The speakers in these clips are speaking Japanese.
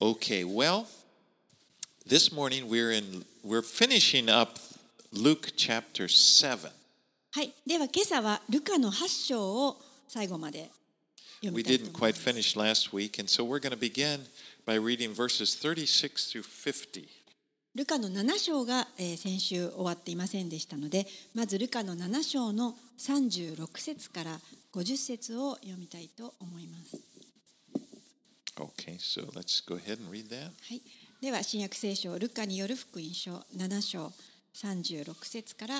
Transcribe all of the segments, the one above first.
Okay, well, this morning we're in we're finishing up Luke chapter 7. はい、では今朝はルカの8章を最後まで読 We みたいと didn't 思い quite ます。finish last week, and so we're going to begin by reading verses 36 through 50. ルカの7章が、えー先週終わっていませんでしたので、まずルカの7章の36節から50節を読みたいと思います。Okay, so let's go ahead and read that. はい、では新約聖書ルカによる福音書7章36節から、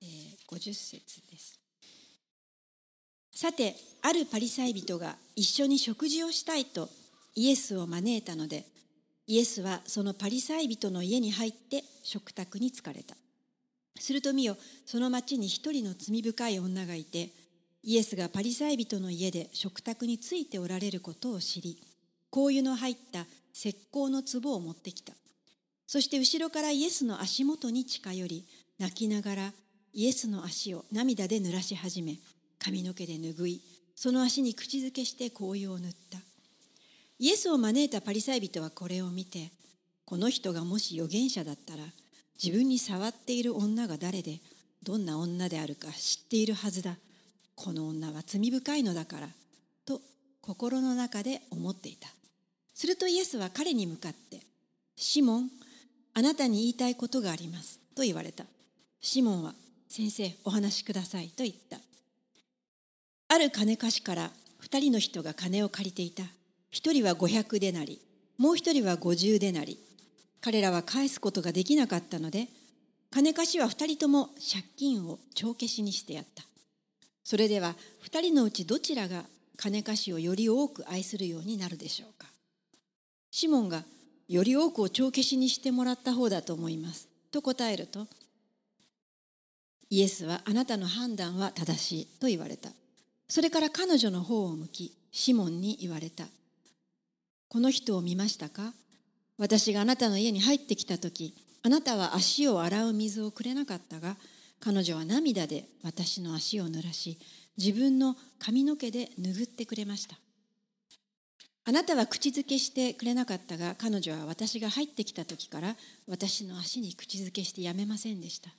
えー50節です。さてあるパリサイ人が一緒に食事をしたいとイエスを招いたのでイエスはそのパリサイ人の家に入って食卓に疲れた。すると見よその町に一人の罪深い女がいてイエスがパリサイ人の家で食卓についておられることを知り香油の入った石膏の壺を持ってきた。そして後ろからイエスの足元に近寄り泣きながらイエスの足を涙で濡らし始め髪の毛で拭いその足に口づけして香油を塗った。イエスを招いたパリサイ人はこれを見てこの人がもし預言者だったら自分に触っている女が誰でどんな女であるか知っているはずだ。この女は罪深いのだからと心の中で思っていた。するとイエスは彼に向かって「シモンあなたに言いたいことがあります」と言われたシモンは「先生お話しください」と言ったある金貸しから二人の人が金を借りていた。一人は500でなりもう一人は50でなり彼らは返すことができなかったので金貸しは二人とも借金を帳消しにしてやった。それでは二人のうちどちらが金貸しをより多く愛するようになるでしょうか。シモンがより多くを帳消しにしてもらった方だと思います。と答えるとイエスはあなたの判断は正しいと言われた。それから彼女の方を向きシモンに言われた。この人を見ましたか？私があなたの家に入ってきた時あなたは足を洗う水をくれなかったが彼女は涙で私の足を濡らし自分の髪の毛で拭ってくれました。あなたは口づけしてくれなかったが彼女は私が入ってきた時から私の足に口づけしてやめませんでした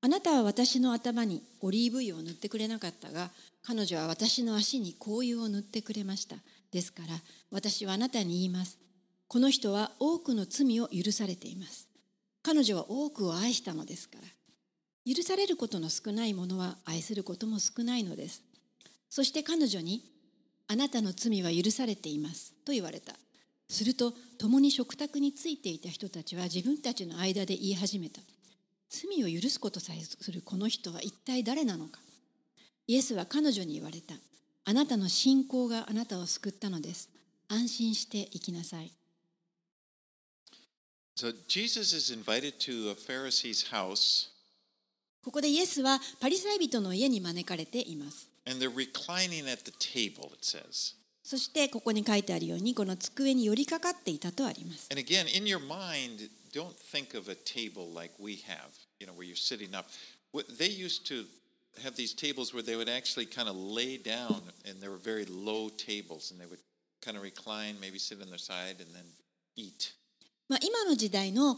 あなたは私の頭にオリーブ油を塗ってくれなかったが彼女は私の足に香油を塗ってくれましたですから私はあなたに言いますこの人は多くの罪を許されています彼女は多くを愛したのですから許されることの少ないものは愛することも少ないのですそして彼女にあなたの罪は許されていますと言われた。すると共に食卓についていた人たちは自分たちの間で言い始めた罪を許すことさえするこの人は一体誰なのかイエスは彼女に言われたあなたの信仰があなたを救ったのです安心して生きなさい So Jesus is invited to a Pharisee's house, ここでイエスはパリサイ人の家に招かれています and they're reclining at the table, it says. そしてここに書いてあるようにこの机に寄りかかっていたとあります And again, in your mind, don't think of a table like we have, you know, where you're sitting up. What- They used to have these tables where they would actually kind of lay down, and they were very low tables, and they would kind of recline, maybe sit on their side, and then eat. まあ、今の時代のあ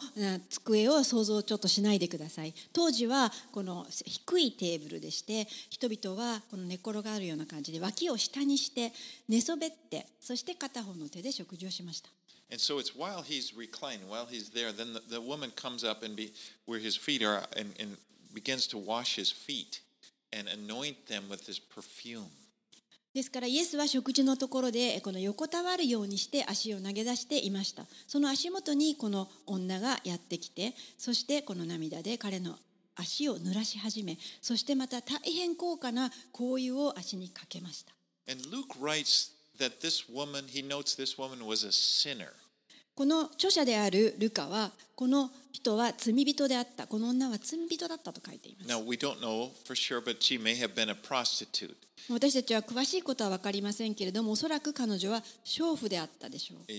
机を想像ちょっとしないでください当時はこの低いテーブルでして人々はこの寝転がるような感じで脇を下にして寝そべってそして片方の手で食事をしました And so it's while he's reclining, while he's there, then the, the woman comes up and be where his feet are and, and begins to wash his feet and anoint them with this perfume. ですからイエスは食事のところでこの横たわるようにして足を投げ出していましたその足元にこの女がやってきてそしてこの涙で彼の足を濡らし始めそしてまた大変高価な香油を足にかけました And Luke writes that this woman, he notes this woman was a sinner. この著者であるルカはこの人は罪人であった。この女は罪人だったと書いています。私たちは詳しいことは分かりませんけれどもおそらく彼女は娼婦であったでしょう。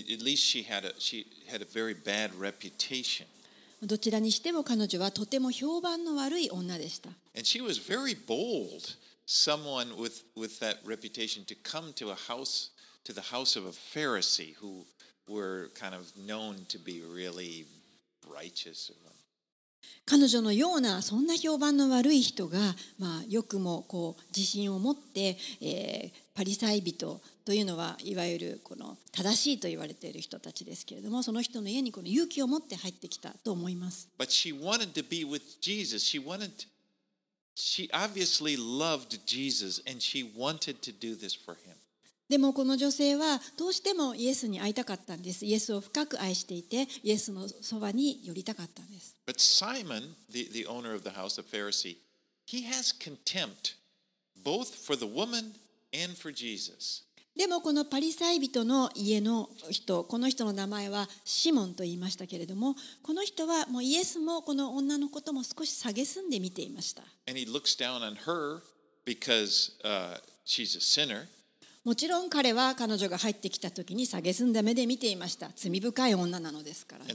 どちらにしても彼女はとても評判の悪い女でした。Were kind of known to be really righteous. 彼女のようなそんな評判の悪い人が、まあ、よくもこう自信を持って、えーパリサイ人というのはいわゆるこの正しいと言われている人たちですけれどもその人の家にこの勇気を持って入ってきたと思います。But she wanted to be with Jesus. She wanted, she obviously loved Jesus and she wanted to do this for him. でもこの女性はどうしてもイエスに会いたかったんです。イエスを深く愛していてイエスのそばに寄りたかったんです。But Simon, the, the owner of the house, a Pharisee, he has contempt both for the woman and for Jesus. でもこのパリサイ人の家の人この人の名前はシモンと言いましたけれどもこの人はもうイエスもこの女のことも少し蔑んで見ていました And he looks down on her because uh, she's a sinner. もちろん彼は彼女が入ってきた時に下んだ目で見ていました。罪深い女なのですから。そ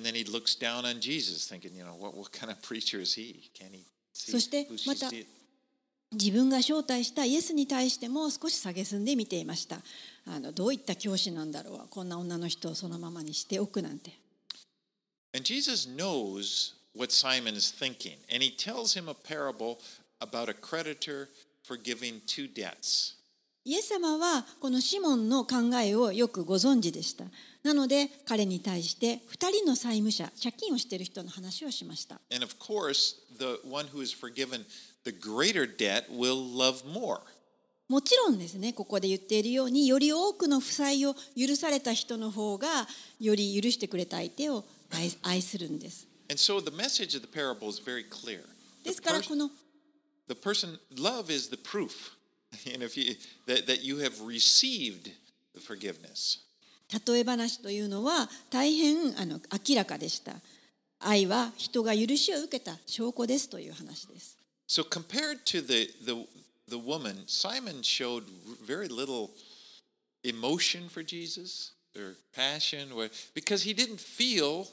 してまた自分が招待したイエスに対しても少し下げすんで見ていました。あのどういった教師なんだろうこんな女の人をそのままにしておくなんて。And Jesus knows what Simon is thinking, and he tells him a parable about a creditor forgiving two debts. イエス様はこのシモンの考えをよくご存知でした。なので彼に対して2人の債務者、借金をしている人の話をしました。もちろんですね、ここで言っているように、より多くの負債を許された人の方が、より許してくれた相手を愛,するんです。ですから、この。and if you, that, that you have received the forgiveness. 例え話というのは大変あの明らかでした。愛は人が許しを受けた証拠ですという話です。 So compared to the, the, the woman, Simon showed very little emotion for Jesus or passion or, because he didn't feel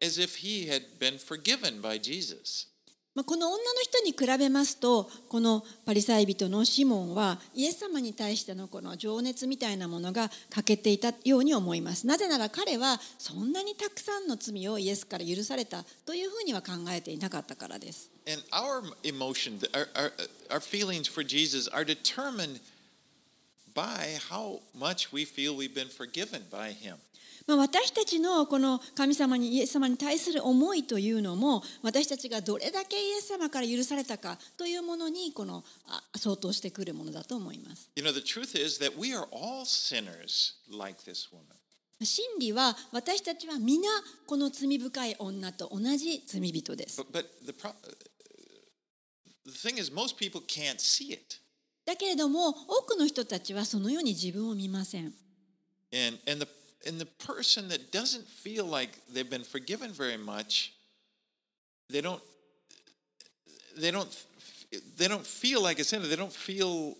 as if he had been forgiven by Jesus. まあ、この女の人に比べますとこのパリサイ人のシモンはイエス様に対してのこの情熱みたいなものが欠けていたように思いますなぜなら彼はそんなにたくさんの罪をイエスから許されたというふうには考えていなかったからです And our emotion, our, our, our feelings for Jesus are determined by how much we feel we've been forgiven by him. まあ、私たちのこの神様にイエス様に対する思いというのも私たちがどれだけイエス様から許されたかというものにこのあ相当してくるものだと思います You know, the truth is that we are all sinners like this woman. 真理は私たちは皆この罪深い女と同じ罪人です。But, but the, pro- the thing is, most people can't see it. だけれども多くの人たちはそのように自分を見ません。And, and, the, and the person that doesn't feel like they've been forgiven very much, they don't, they don't, they don't feel like a sinner. They don't feel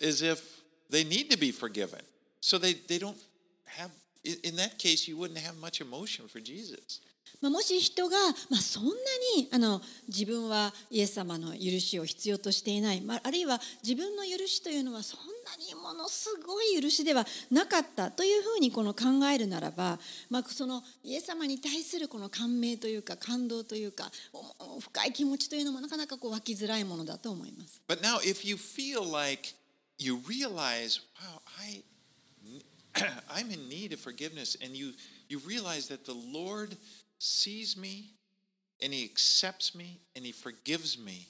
as if they need to be forgiven. So they, they don't have, in in that case, you wouldn't have much emotion for Jesus. まあ、もし人が、まあ、そんなにあの自分はイエス様の許しを必要としていない、まあ、あるいは自分の許しというのはそんなにものすごい許しではなかったというふうにこの考えるならば、まあ、そのイエス様に対するこの感銘というか感動というか深い気持ちというのもなかなかこう湧きづらいものだと思います。But now, if you feel like you realize, wow, I, I'm in need of forgiveness, and you, you realize that the Lord sees me and He accepts me and He forgives me,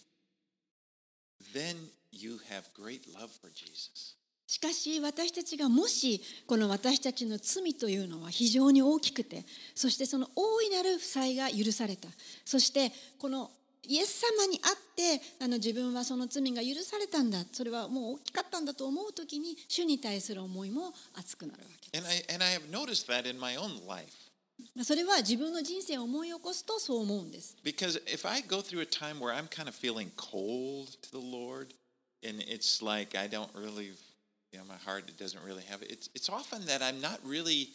then you have great love for Jesus. しかし私たちがもしこの私たちの罪というのは非常に大きくてそしてその大いなる負債が許された。そしてこのイエス様にあってあの自分はその罪が許されたんだ。それはもう大きかったんだと思う時に主に対する思いも熱くなるわけ And I, and I have noticed that in my own life. それは自分の人生を思い起こすとそう思うんです Because if I go through a time where I'm kind of feeling cold to the Lord, and it's like I don't really, you know, my heart doesn't really have it, it's, it's often that I'm not really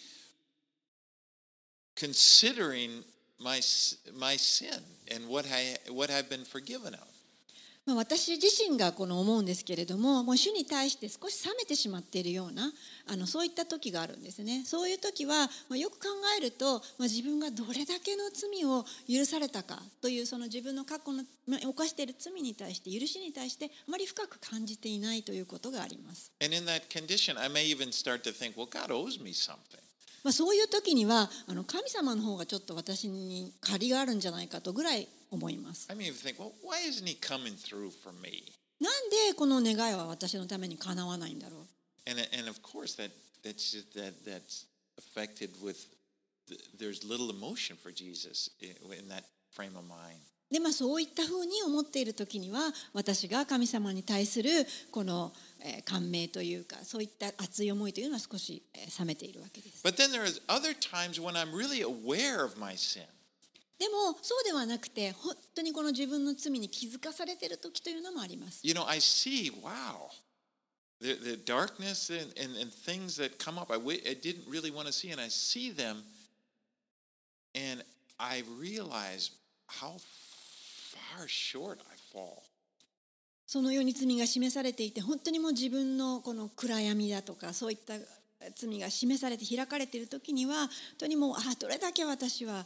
considering my, s- my sin and what, I, what I've been forgiven of. まあ、私自身がこの思うんですけれどももう主に対して少し冷めてしまっているようなあのそういった時があるんですねそういう時は、まあ、よく考えると、まあ、自分がどれだけの罪を許されたかというその自分の過去の、まあ、犯している罪に対して許しに対してあまり深く感じていないということがあります。And in that condition, I may even start to think, well, God owes me something. まあ、そういう時にはあの神様の方がちょっと私に借りがあるんじゃないかとぐらいなんでこの願いは私のためにかなわないんだろう？でもそういったふうに思っている時には私が神様に対するこの感銘というかそういった熱い思いというのは少し冷めているわけです。でもそうではなくて本当にこの自分の罪に気づかされている時というのもあります。You know, I see, wow, the, the darkness and, and, and things that come up I, wi- I didn't really want to see, and I see them, and I realize how far short I fall. そのように罪が示されていて本当にもう自分のこの暗闇だとかそういった罪が示されて開かれている時には本当にもうあどれだけ私は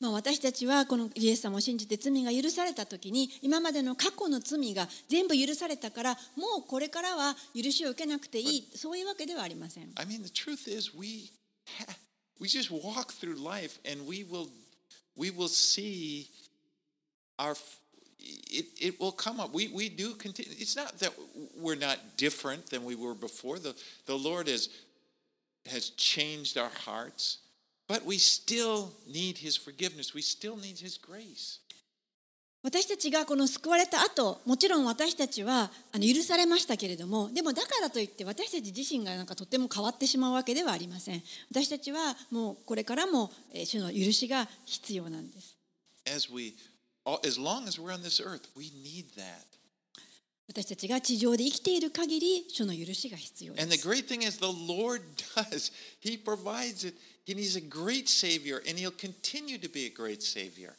私たちはこのイエス様を信じて罪が許された時に今までの過去の罪が全部許されたからもうこれからは許しを受けなくていいそういうわけではありません。I mean, the truth is, we we just walk through life, and we will we will see our it, it will come up. We we do continue. It's not that we're not different than we were before. The the Lord has has changed our hearts, 私たちがこの救われた後もちろん私たちは許されましたけれどもでもだからといって私たち自身がとても変わってしまうわけではありません。私たちはもうこれからも主の許しが必要なんです。私たちが地上で生きている限り主の許しが必要です。And He's a great Savior, and He'll continue to be a great Savior.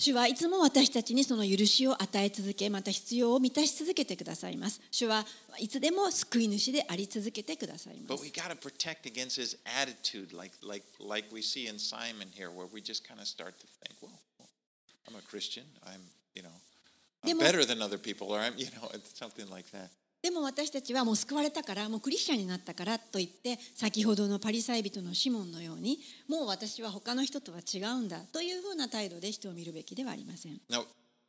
主はいつも私たちにその許しを与え続けまた必要を満たし続けてくださいます主はいつでも救い主であり続けてくださいま But す we got to protect against His attitude, like, like, like we see in Simon here, where we just kind of start to think, well, I'm a Christian. I'm, you know, I'm Demo- better than other people, or I'm, you know, it's something like that. でも私たちはもう救われたからもうクリスチャンになったからといって先ほどのパリサイ人のシモンのようにもう私は他の人とは違うんだというふうな態度で人を見るべきではありません Now,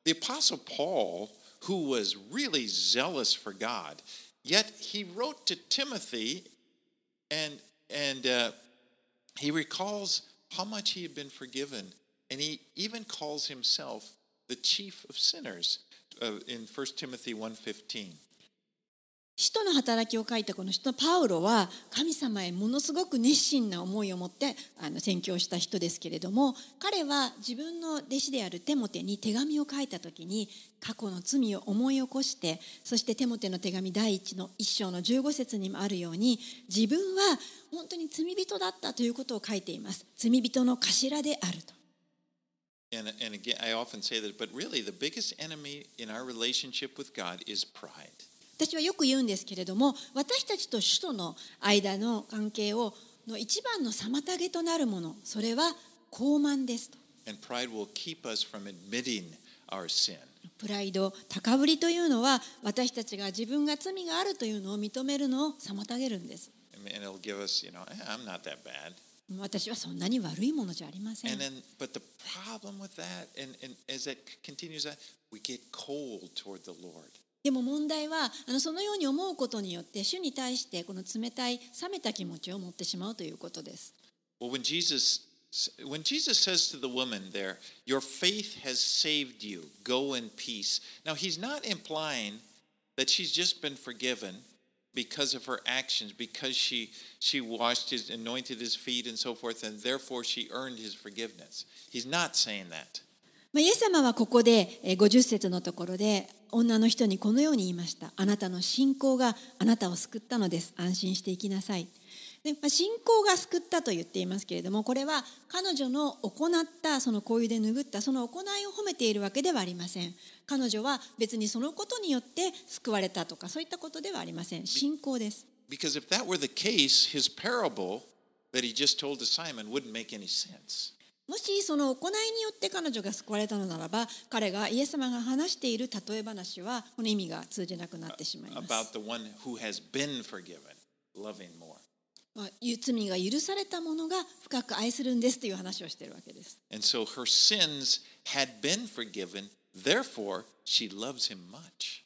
the Apostle Paul, who was really zealous for God, yet he wrote to Timothy and, and uh, he recalls how much he had been forgiven. And he even calls himself the chief of sinners uh, in 1 Timothy 1.15. 使徒の働きを書いたこの使徒パウロは神様へものすごく熱心な思いを持ってあの宣教した人ですけれども彼は自分の弟子であるテモテに手紙を書いた時に過去の罪を思い起こしてそしてテモテの手紙第一の一章の15節にもあるように自分は本当に罪人だったということを書いています。罪人の頭であると。And, and again, 私はよく言うんですけれども私たちと主との間の関係をの一番の妨げとなるものそれは傲慢ですと。プライド、高ぶりというのは私たちが自分が罪があるというのを認めるのを妨げるんです。私はそんなに悪いものじゃありません。でも問題はあのそのように思うことによって主に対してこの冷たい冷めた気持ちを持ってしまうということです Well, when Jesus, when Jesus says to the woman there, "Your faith has saved you. Go in peace." Now, he's not implying that she's just been forgiven because of her actions, because she she washed his, anointed his feet, and so forth, and therefore she earned his forgiveness. He's not saying that. まあ、イエス様はここでえー50節のところで女の人にこのように言いました。あなたの信仰があなたを救ったのです。安心していきなさい。でまあ、信仰が救ったと言っていますけれどもこれは彼女の行ったその香油で拭ったその行いを褒めているわけではありません彼女は別にそのことによって救われたとかそういったことではありません信仰です Because if that were the case, his parable that he just told to Simon wouldn't make any sense. もしその行いによって彼女が救われたのならば彼がイエス様が話している例え話はこの意味が通じなくなってしまいます罪が許されたものが深く愛するんですという話をしているわけです。And so her sins had been forgiven, therefore she loves him much.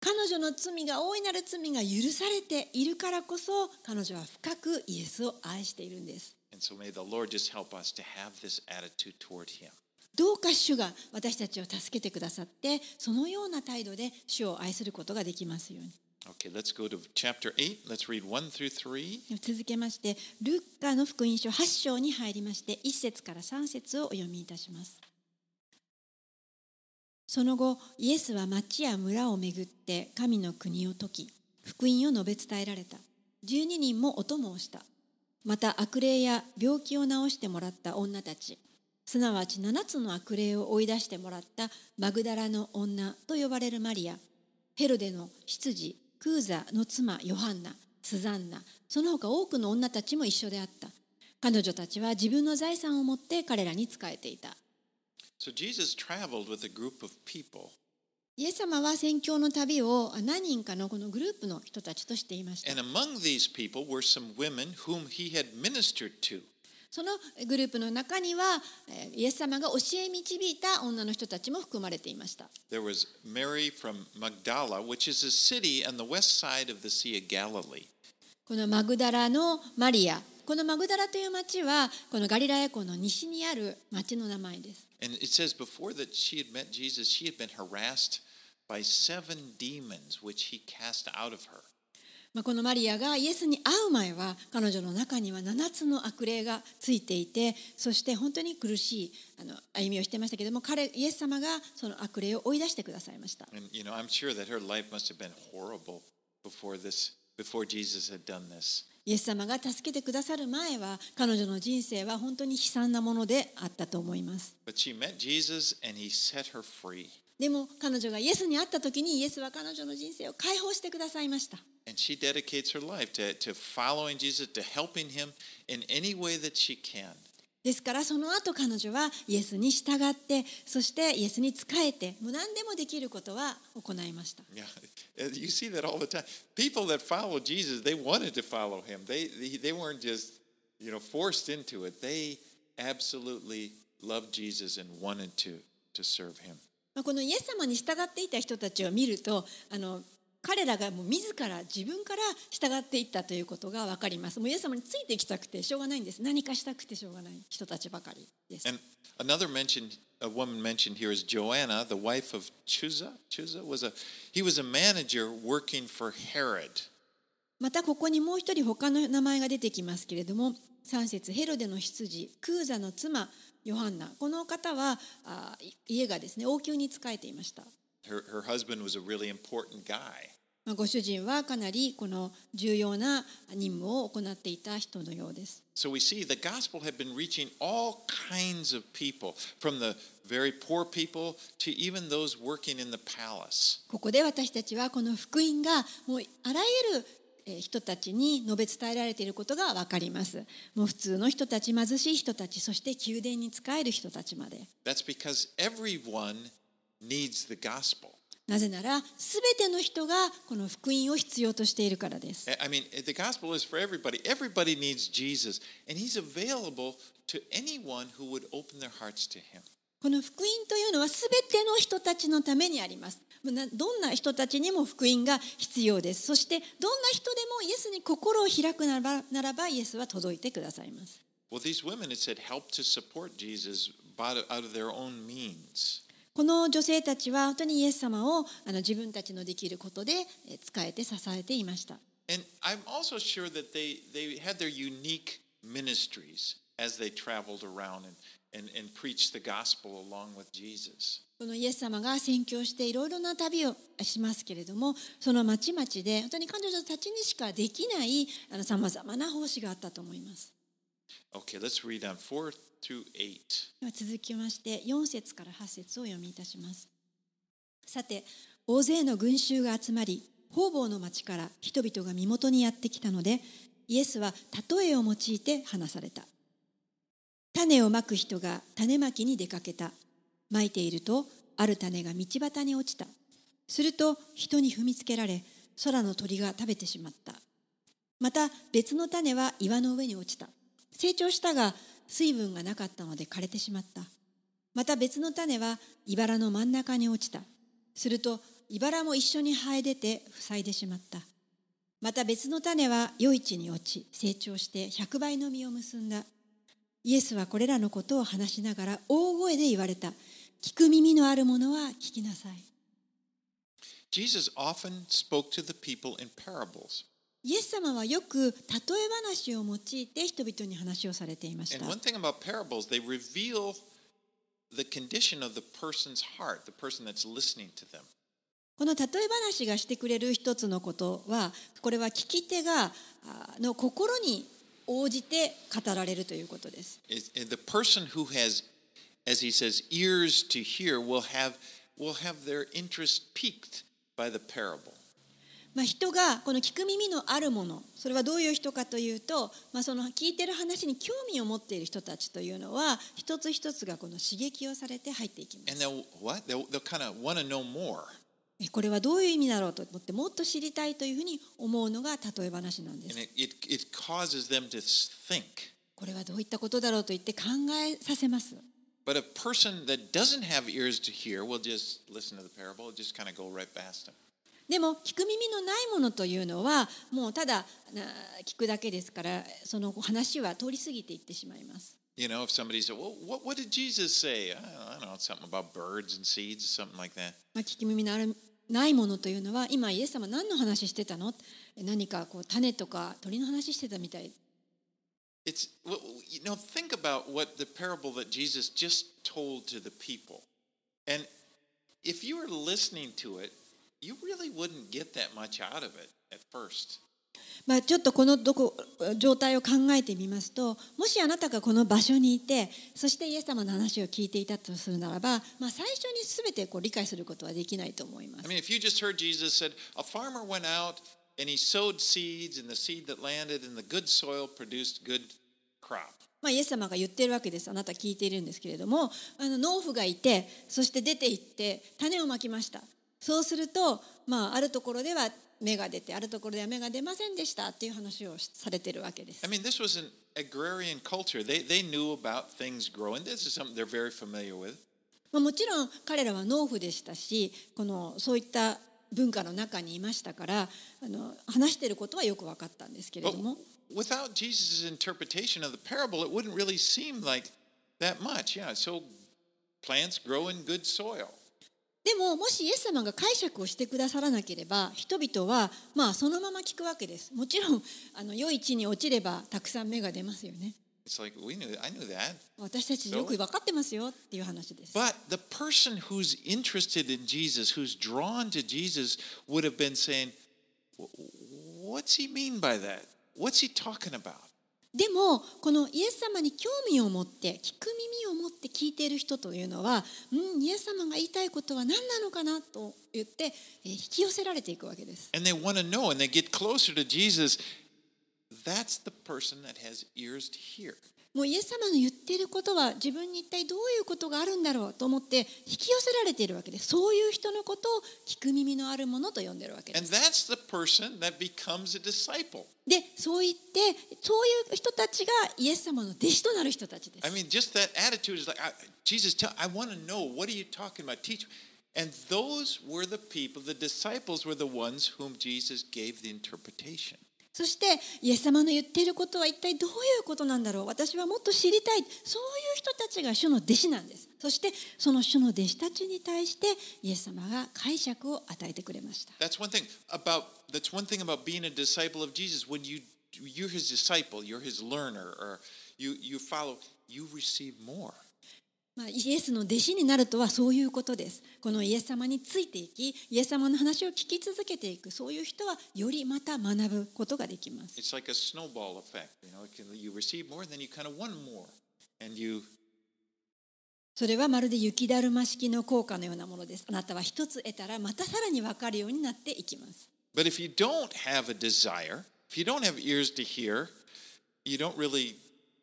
彼女の罪が大いなる罪が許されているからこそ彼女は深くイエスを愛しているんです。So. どうか主が私たちを助けてくださってそのような態度で主を愛することができますように。Okay, let's go to chapter 8. Let's read 1 through 3. 続けましてルッカの福音書8章に入りまして1節から3節をお読みいたしますその後イエスは町や村を巡って神の国を説き福音を述べ伝えられた12人もお供をしたまた悪霊や病気を治してもらった女たち。すなわち7つの悪霊を追い出してもらったマグダラの女と呼ばれるマリア。ヘロデの執事クーザの妻ヨハンナスザンナ。その他多くの女たちも一緒であった。彼女たちは自分の財産を持って彼らに仕えていた。So イエス様は宣教の旅を何人かのこのグループの人たちとしていました。そのグループの中には、イエス様が教え導いた女の人たちも含まれていました。このマグダラのマリア。このマグダラという町は、このガリラエコの西にある町の名前です。And it says before that she had met Jesus, she had been harassed by seven demons which he cast out of her. まあ、このマリアがイエスに会う前は彼女の中には7つの悪霊がついていてそして本当に苦しいあの歩みをしていましたけれども彼イエス様がその悪霊を追い出してくださいました And you know, I'm sure that her life must have been horrible before this, before Jesus had done this. イエス様が助けてくださる前は彼女の人生は本当に悲惨なものであったと思います。でも彼女がイエスに会った時にイエスは彼女の人生を解放してくださいました。ですからその後彼女はイエスに従ってそしてイエスに仕えて何でもできることは行いました。このイエス様に従っていた人たちを見ると彼らがもう自ら自分から従っていったということが分かりますもうイエス様についていきたくてしょうがないんです何かしたくてしょうがない人たちばかりです And another mentioned, a woman mentioned here is Joanna, the wife of Chuza. Chuza was a, he was a manager working for Herod. またここにもう一人他の名前が出てきますけれども3節ヘロデの執事クーザの妻ヨハンナこの方はあ家がですね王宮に仕えていました Her, her husband was a really important guy. まあご主人はかなりこの重要な任務を行っていた人のようです So we see the gospel had been reaching all kinds of people, from the very poor people to even those working in the palace. ここで私たちはこの福音がもうあらゆるえー人たちに述べ伝えられていることが分かります。もう普通の人たち、貧しい人たち、そして宮殿に仕える人たちまで。That's because everyone needs the gospel. なぜなら、すべての人がこの福音を必要としているからです。I- mean, the gospel is for everybody. Everybody needs Jesus, and he's available to anyone who would open their hearts to him. この福音というのはすべての人たちのためにあります。どんな人たちにも福音が必要です。そしてどんな人でもイエスに心を開くならばならばイエスは届いてくださいます。Well, these women, it said, helped to support Jesus out of their own means. この女性たちは本当にイエス様を自分たちのできることで使えて支えていました。イエス様が宣教していろいろな旅をしますけれども、その町々で本当に彼女たちにしかできないさまざまな奉仕があったと思います。Okay, let's read on 4 through 8. では続きまして4節から8節を読みいたします。さて大勢の群衆が集まり方々の町から人々が身元にやってきたのでイエスは例えを用いて話された。種をまく人が種まきに出かけた。まいているとある種が道端に落ちた。すると人に踏みつけられ空の鳥が食べてしまった。また別の種は岩の上に落ちた。成長したが水分がなかったので枯れてしまった。また別の種は茨の真ん中に落ちた。すると茨も一緒に生え出て塞いでしまった。また別の種は余市に落ち成長して100倍の実を結んだ。イエスはこれらのことを話しながら大声で言われた。聞く耳のある者は聞きなさい。Jesus often spoke to the people in parables. イエス様はよく例え話を用いて人々に話をされていました。この例え話がしてくれる一つのことは、これは聞き手がの心に応じて語られるということです。まあ、人がこの聞く耳のあるものそれはどういう人かというと、まあ、その聞いてる話に興味を持っている人たちというのは一つ一つがこの刺激をされて入っていきます。これはどういう意味だろうと思ってもっと知りたいというふうに思うのが例え話なんです。これはどういったことだろうと言って考えさせます。でも聞く耳のないものというのはもうただな聞くだけですからその話は通り過ぎていってしまいます。You know, if somebody said, "Well, what, what did Jesus say?" I don't, know, something about birds and seeds, something like that. まあ、聞き耳のあるないものというのは今イエス様何の話してたの何かこう種とか鳥の話してたみたい It's well, you know, think about what the parable that Jesus just told to the people, and if you were listening to it, you really wouldn't get that much out of it at first. まあ、ちょっとこのどこ状態を考えてみますともしあなたがこの場所にいてそしてイエス様の話を聞いていたとするならば、まあ、最初に全てこう理解することはできないと思いま I す。mean, if you just heard Jesus said, "A farmer went out and he sowed seeds, and the seed that landed in the good soil produced good crop." まあ、イエス様が言っているわけですあなた聞いているんですけれどもあの農夫がいてそして出て行って種をまきましたそうすると、まあ、あるところでは芽が出てあるところでは芽が出ませんでしたっていう話をされているわけです I mean, this was an agrarian culture. They they knew about things growing. This is something they're very familiar with. まあ、もちろん彼らは農夫でしたしこのそういった文化の中にいましたからあの話していることはよく分かったんですけれ But ども without Jesus' interpretation of the parable, it wouldn't really seem like that much. Yeah, so plants grow in good soil. でももしイエス様が解釈をしてくださらなければ人々はまあそのまま聞くわけですもちろんあの良い地に落ちればたくさん芽が出ますよね like knew. Knew. 私たちよく分かってますよっていう話です But the person who's interested in Jesus, who's drawn to Jesus, would have been saying, "Wh- "What's he mean by that? What's he talking about?" でもこのイエス様に興味を持って聞く耳を持って聞いている人というのはうんイエス様が言いたいことは何なのかなと言って引き寄せられていくわけです And they want to know, and they get closer to Jesus. That's the person that has ears to hear. もうイエス様の言っていることは自分に一体どういうことがあるんだろうと思って引き寄せられているわけですそういう人のことを聞く耳のあるものと呼んでるわけです.でそう言ってそういう人たちがイエス様の弟子となる人たちです I mean, just that attitude is like, I, Jesus, tell, I want to know, what are you talking about? Teach. And those were the people, the disciples were the ones whom Jesus gave the interpretation. そしてイエス様の言っていることは一体どういうことなんだろう私はもっと知りたいそういう人たちが主の弟子なんですそしてその主の弟子たちに対してイエス様が解釈を与えてくれました That's one thing about that's one thing about being a disciple of Jesus. When you you're his disciple, you're his learner, or you you follow, you receive more. まあ、イエスの弟子になるとはそういうことです。このイエス様についていき、イエス様の話を聞き続けていく、そういう人はよりまた学ぶことができます。それはまるで雪だるま式の効果のようなものです。あなたは一つ得たら、またさらに分かるようになっていきます。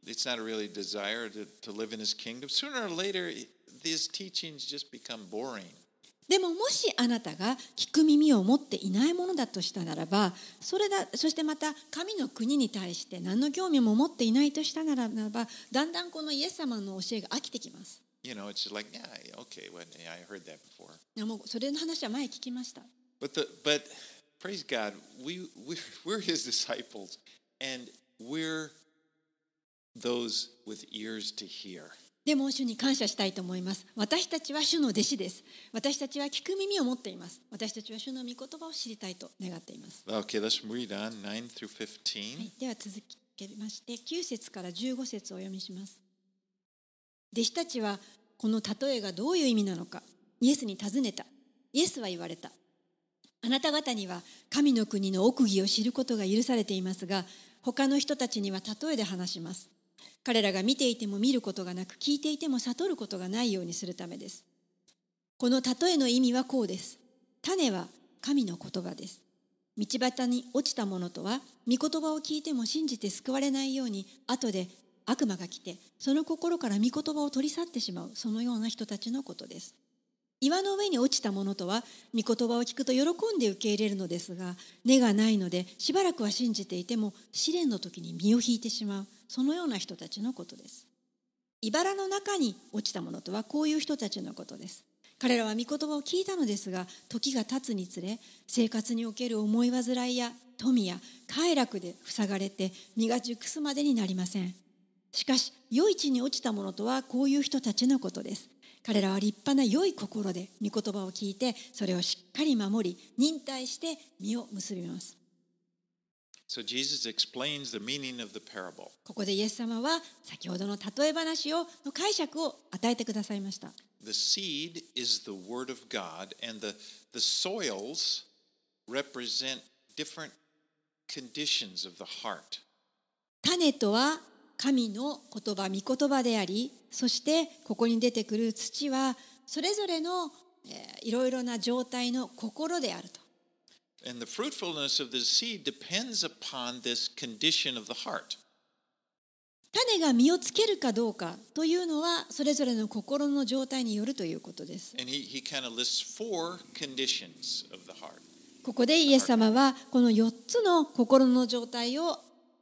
It's not a really desire to, to live in his kingdom. Sooner or later, these teachings just become boring. でももしあなたが聞く耳を持っていないものだとしたならばそれだそしてまた神の国に対して何の興味も持っていないとしたならばだんだんこのイエス様の教えが飽きてきます。You know, it's just like, yeah, okay, well, yeah, I heard that before. いやもうそれの話は前聞きました。But the but praise God, we we we're His disciples, and we're those with ears to hear. でも主に感謝したいと思います。私たちは主の弟子です。私たちは聞く耳を持っています。私たちは主の御言葉を知りたいと願っています。Okay, let's read on nine through fifteen. はい、では続けまして9節から15節をお読みします。弟子たちはこの例えがどういう意味なのかイエスに尋ねた。イエスは言われた。あなた方には神の国の奥義を知ることが許されていますが他の人たちには例えで話します。彼らが見ていても見ることがなく聞いていても悟ることがないようにするためです。この例えの意味はこうです。種は神の言葉です。道端に落ちたものとは御言葉を聞いても信じて救われないように後で悪魔が来てその心から御言葉を取り去ってしまうそのような人たちのことです岩の上に落ちたものとは御言葉を聞くと喜んで受け入れるのですが根がないのでしばらくは信じていても試練の時に身を引いてしまう。そのような人たちのことです。茨の中に落ちたものとはこういう人たちのことです。彼らは御言葉を聞いたのですが時が経つにつれ生活における思い煩いや富や快楽で塞がれて身が熟すまでになりません。しかし良い地に落ちたものとはこういう人たちのことです。彼らは立派な良い心で御言葉を聞いてそれをしっかり守り忍耐して実を結びます So Jesus explains the meaning of the parable. ここでイエス様は先ほどの例え話をの解釈を与えてくださいました The seed is the word of God, and the, the soils represent different conditions of the heart. 種とは神の言葉御言葉でありそしてここに出てくる土はそれぞれのいろいろな状態の心であると。And the fruitfulness of the seed depends upon this condition of the heart. 種が実をつけるかどうかというのはそれぞれの心の状態によるということです。ここでイエス様はこの4つの心の状態を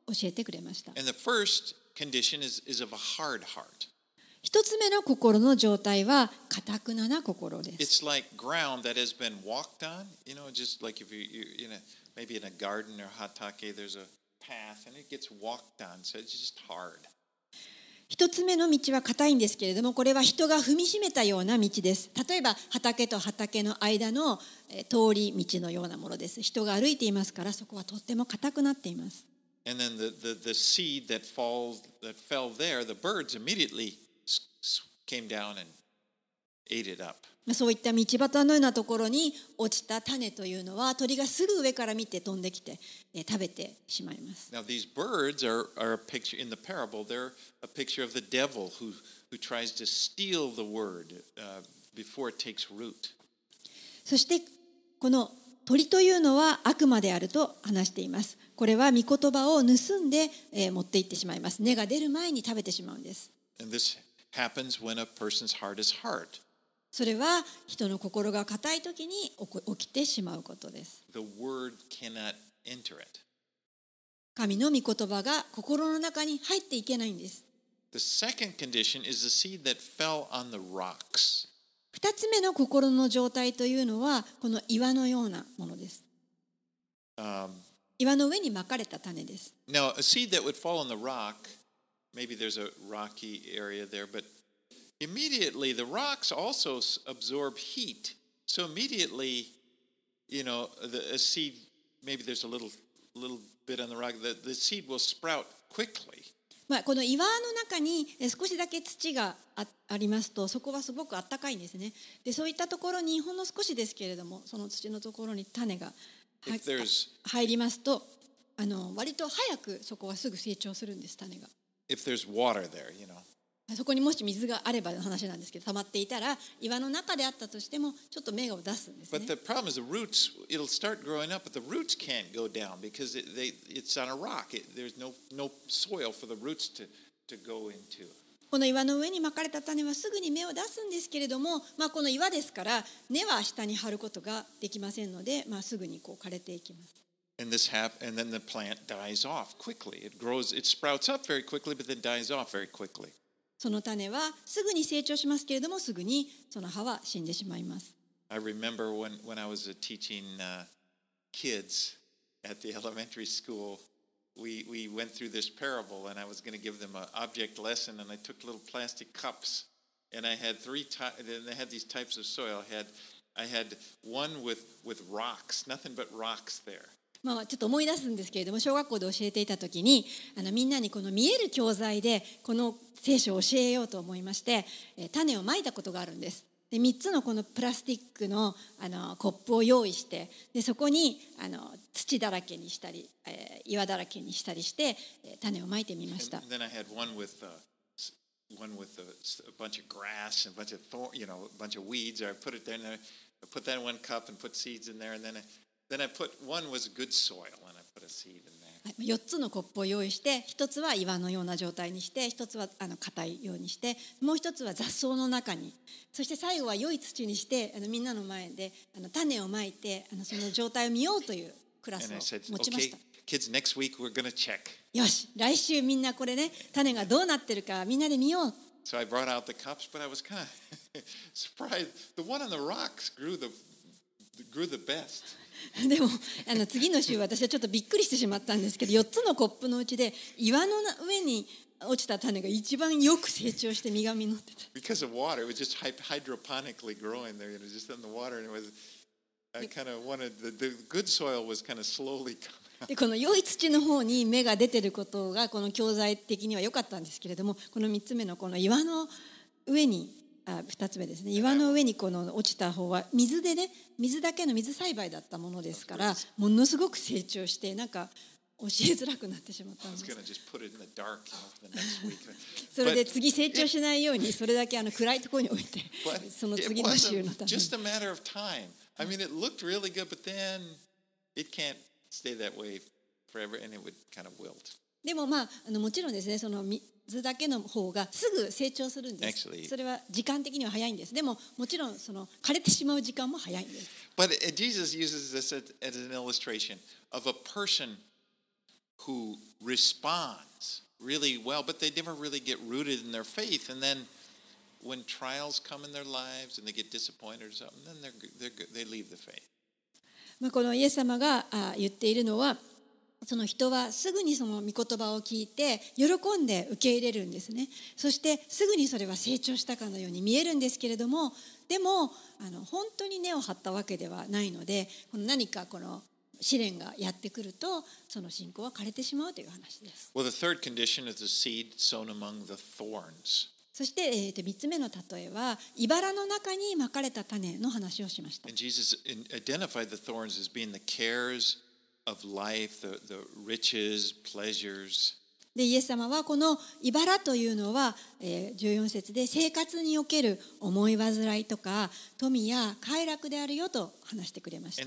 教えてくれました。Condition is, is of a hard heart. 一つ目の心の状態は堅くなな心です It's like ground that has been walked on, you know, just like if you, you in a, maybe in a garden or hatake, there's a path and it gets walked on, so it's just hard. 一つ目の道は硬いんですけれどもこれは人が踏みしめたような道です例えば畑と畑の間のえー通り道のようなものです人が歩いていますからそこはとっても硬くなっています And then the, the, the seed that falls that fell there, the birds immediately came down and ate it up. まあそういった道端のようなところに落ちた種というのは鳥がすぐ上から見て飛んできてえー食べてしまいます Now these birds are, are a picture in the parable. They're a picture of the devil who who tries to steal the word uh, before it takes root. そしてこの鳥というのは悪魔であると話していますこれは御言葉を盗んでえー持って行ってしまいます根が出る前に食べてしまうんです.それは人の心が硬い時に起きてしまうことです.神の御言葉が心の中に入っていけないんです The second condition is the seed that fell on the rocks. 二つ目の心の状態というのはこの岩のようなものです Um, 岩の上にまかれた種です。Now, a seed that would fall on the rock, maybe there's a rocky area there, but immediately the rocks also absorb heat. So immediately, you know, the a seed, maybe there's a little little bit on the rock, the, the seed will sprout quickly. まあ、この岩の中にえ少しだけ土があありますとそこはすごくあったかいんですねでそういったところにほんの少しですけれどもその土のところに種が入りますとあの割と早くそこはすぐ成長するんです種が if there's water there, you know. そこにもし水があればの話なんですけど溜まっていたら岩の中であったとしてもちょっと芽を出すんですね But the problem is the roots. It'll start growing up, but the roots can't go down because it, they it's on a rock. It, there's no no soil for the roots to to go into. この岩の上にまかれた種はすぐに芽を出すんですけれども、まあ、この岩ですから根は下に張ることができませんので、まあ、すぐにこう枯れていきます。And this hap- and then the plant dies off quickly. It grows, it sprouts up very quickly, but then dies off very quickly. その種はすぐに成長しますけれどもすぐにその葉は死んでしまいます。I remember when, when I was uh, teaching uh, kids at the elementary school, we, we went through this parable, and I was going to give them an object lesson, and I took little plastic cups, and I had three ty- and they had these types of soil. I had I had one with with rocks, nothing but rocks there. まあ、ちょっと思い出すんですけれども小学校で教えていた時にあのみんなにこの見える教材でこの聖書を教えようと思いましてえ種をまいたことがあるんです。で3つのこのプラスチックのあのコップを用意してでそこにあの土だらけにしたり、えー岩だらけにしたりしてえ種をまいてみました。Then I had one with uh, s- one with a, a bunch of grass and a bunch of thorn, you know, a bunch of weeds. I put it there, and I put that in one cup and put seeds in there, and then I, then I put one was good soil, and I put a seed in there. はい4つのコップを用意して1つは岩のような状態にして1つはあの硬いようにしてもう1つは雑草の中にそして最後は良い土にしてあのみんなの前であの種をまいてあのその状態を見ようというクラスを持ちました。kids, next week we're to check. よし来週みんなこれね種がどうなってるかみんなで見よう So I brought out the cups, but I was kind of surprised. The one on the rocks grew the grew the best. でもあの次の週私はちょっとびっくりしてしまったんですけど4つのコップのうちで岩の上に落ちた種が一番よく成長して実が実ってた。because of water. It was just hy- hydroponically growing there, you know, just in the water, and it was. I kind of wanted the, the good soil was kind of slowly coming. でこの良い土の方に芽が出てることがこの教材的には良かったんですけれどもこの3つ目のこの岩の上にあ2つ目ですね。岩の上にこの落ちた方は水でね水だけの水栽培だったものですからものすごく成長してなんか教えづらくなってしまった それで次成長しないようにそれだけあの暗いところに置いてその次の週のた。めに。でもまあ、あのもちろんですね、その水だけの方がすぐ成長するんです Actually- それは時間的には早いんですでももちろんその枯れてしまう時間も早いんです But uh, Jesus uses this as, an illustration of a person who responds really well, but they never really get rooted in their faith. And then when trials come in their lives and they get disappointed or something, then they're, they're, they leave the faith. まあ、このイエス様があ言っているのはその人はすぐにその御言葉を聞いて喜んで受け入れるんですね。そしてすぐにそれは成長したかのように見えるんですけれどもでもあの本当に根を張ったわけではないのでこの何かこの試練がやってくるとその信仰は枯れてしまうという話です。Well, the third condition is the seed sown among the thorns. そして、えーと3つ目の例えは茨の中にまかれた種の話をしました。And Jesus in, identified the thorns as being the cares でイエス様はこの茨というのは、え、14節で生活における思い煩いとか富や快楽であるよと話してくれました。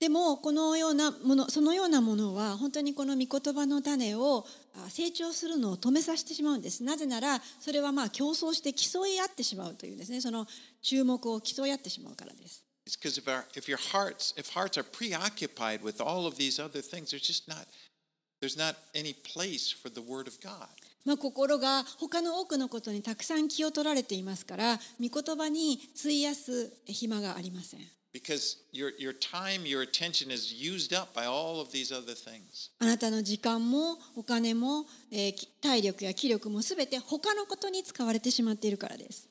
でもこのようなものそのようなものは本当にこの御言葉の種を成長するのを止めさせてしまうんです。なぜならそれはまあ競争して競い合ってしまうというですね。その注目を競い合ってしまうからです。ま心が他の多くのことにたくさん気を取られていますから御言葉に費やす暇がありません。Because your, your time, your attention is used up by all of these other things. あなたの時間もお金も、えーき体力や気力もすべて他のことに使われてしまっているからです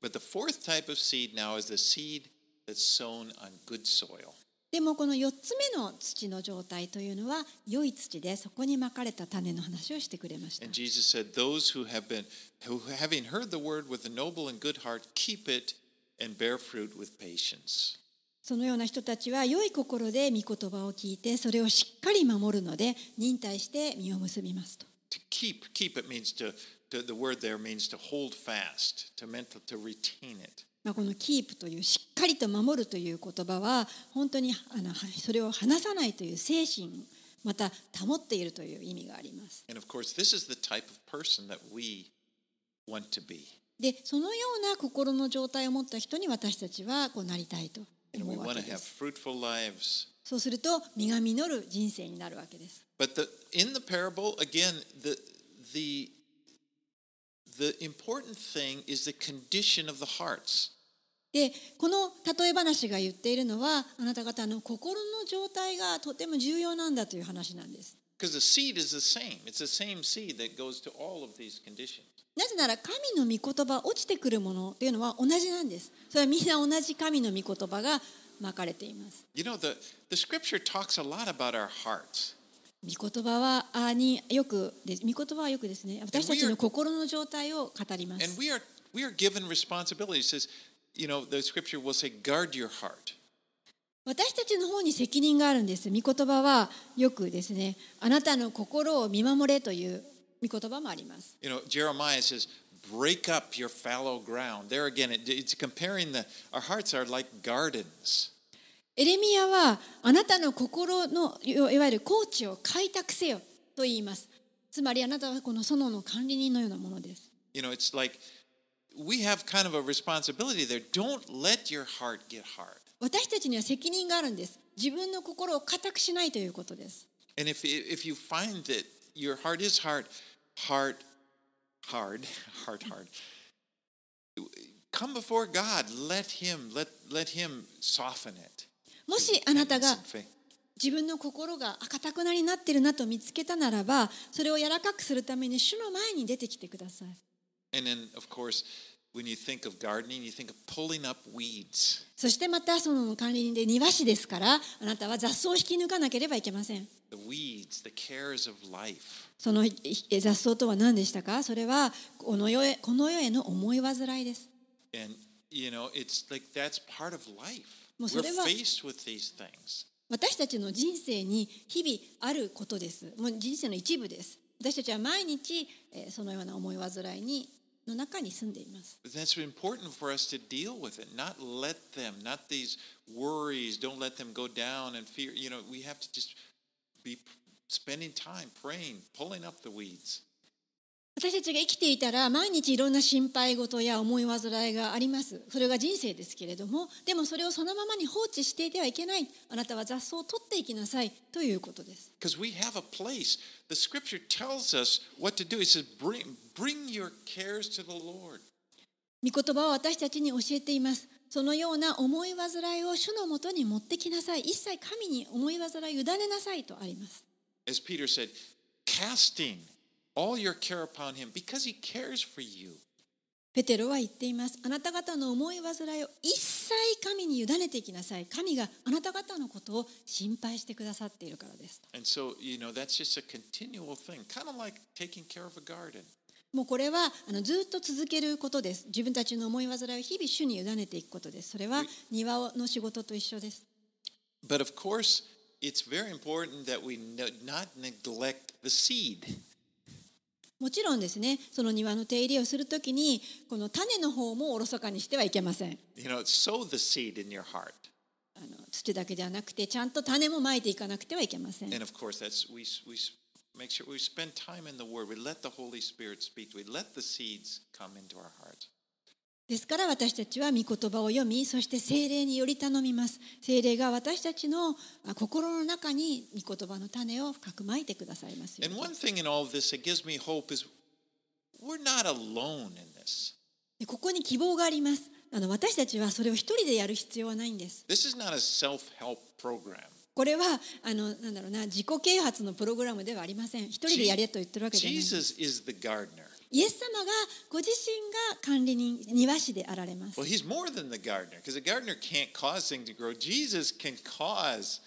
But the fourth type of seed now is the seed that's sown on good soil. でもこの4つ目の土の状態というのは良い土でそこにまかれた種の話をしてくれました And Jesus said, Those who have been, who having heard the word with a noble and good heart, keep it and bear fruit with patience. そのような人たちは良い心で御言葉を聞いてそれをしっかり守るので忍耐して実を結びますと To keep, keep it means to, to the word there means to hold fast, to mental, to retain it. まあ、この「キープ」というしっかりと守るという言葉は本当にあのそれを離さないという精神また保っているという意味があります。And of course, this is the type of person that we want to be. でそのような心の状態を持った人に私たちはこうなりたいとそうすると、身が実る人生になるわけです。で、この例え話が言っているのは、あなた方の心の状態がとても重要なんだという話なんです。Because the seed is the same. It's the same seed that goes to all of these conditions. なぜなら神の御言葉落ちてくるものというのは同じなんです。それはみんな同じ神の御言葉がまかれています。You know, the, the scripture talks a lot about our hearts. 御言葉はあによくで御言葉はよくですね私たちの心の状態を語りま And す。we are, we are given responsibility. It says, you know, the scripture will say, guard your heart. 私たちの方に責任があるんです。御言葉はよくですねあなたの心を見守れという御言葉もあります。You know, Jeremiah says, break up your fallow ground. There again, it, it's comparing the, our hearts are like gardens. エレミアはあなたの心のいわゆる高地を開拓せよと言います。つまりあなたはこの園の管理人のようなものです。You know, it's like we have kind of a responsibility there. Don't let your heart get hard. 私たちには責任があるんです。自分の心を固くしないということです。もしあなたが自分の心が赤たくなりになっているなと見つけたならば、それを柔らかくするために主の前に出てきてください。そしてまたその管理人で庭師ですからあなたは雑草を引き抜かなければいけません。雑草とは何でしたか？それはこの,世への思い煩いです。それは私たちの人生に日々あることです。もう人生の一部です。私たちは毎日そのような思い煩いに。の中に住んでいます But that's important for us to deal with it, not let them, not these worries, don't let them go down and fear. You know, we have to just be spending time praying, pulling up the weeds. 私たちが生きていたら毎日いろんな心配事や思い煩いがあります。それが人生ですけれどもでもそれをそのままに放置していてはいけない。あなたは雑草を取っていきなさい。ということです。Because we have a place. The scripture tells us what to do. It says, bring, bring your cares to the Lord. 御言葉は私たちに教えています。そのような思い煩いを主のもとに持ってきなさい。一切神に思い煩いを委ねなさいとあります。As Peter said, casting ペテロは言っています。あなた方の思い煩いを一切神に委ねていきなさい。神があなた方のことを心配してくださっているからです。So, もうこれはあのずっと続けることです。自分たちの思い煩いを日々主に委ねていくことです。それは庭の仕事と一緒です。But of course, it's very important that we not neglect the seed. もちろんですねその庭の手入れをするときにこの種の方もおろそかにしてはいけません You know, sow the seed in your heart. あの土だけではなくてちゃんと種もまいていかなくてはいけません And of course, that's we, we make sure we spend time in the Word. We let the Holy Spirit speak. We let the seeds come into our hearts. ですから私たちは御言葉を読みそして精霊により頼みます精霊が私たちのあ心の中に御言葉の種を深くまいてくださいますよう And に one thing in all of this that gives me hope is we're not alone in this. でここに希望がありますあの私たちはそれを一人でやる必要はないんです This is not a self help program. これはあのなんだろうな自己啓発のプログラムではありません一人でやれと言ってるわけじゃない Jesus is the gardener. イエス様がご自身が管理人庭師であられます Well, he's more than the gardener because the gardener can't cause things to grow. Jesus can cause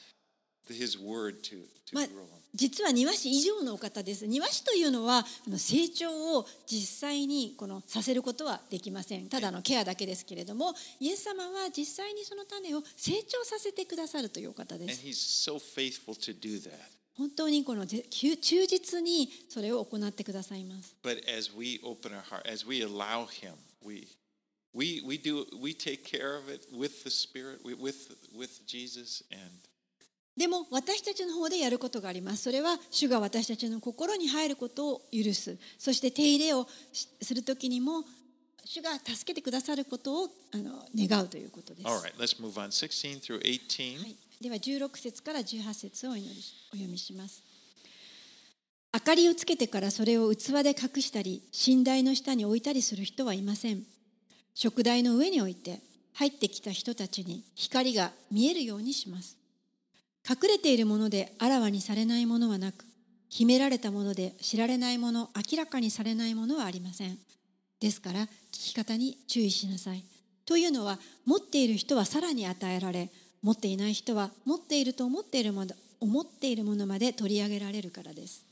his word to, to まあ grow. 実は庭師以上のお方です庭師というのは成長を実際にこのさせることはできませんただのケアだけですけれどもイエス様は実際にその種を成長させてくださるというお方で And す he's so faithful to do that. 本当にこのぜ忠実にそれを行ってくださいます But as we open our heart, as we allow him, we we we do we take care of it with the Spirit, with with, Jesus, and でも私たちの方でやることがありますそれは主が私たちの心に入ることを許すそして手入れをしする時にも主が助けてくださることをあの願うということです、all right. Let's move on. Sixteen through eighteen. はい、では16節から18節をお祈りしお読みします。明かりをつけてからそれを器で隠したり寝台の下に置いたりする人はいません。食台の上に置いて入ってきた人たちに光が見えるようにします。隠れているものであらわにされないものはなく秘められたもので知られないもの明らかにされないものはありません。ですから聞き方に注意しなさい。というのは持っている人はさらに与えられ持っていない人は持っていると思っているもの思っているものまで取り上げられるからです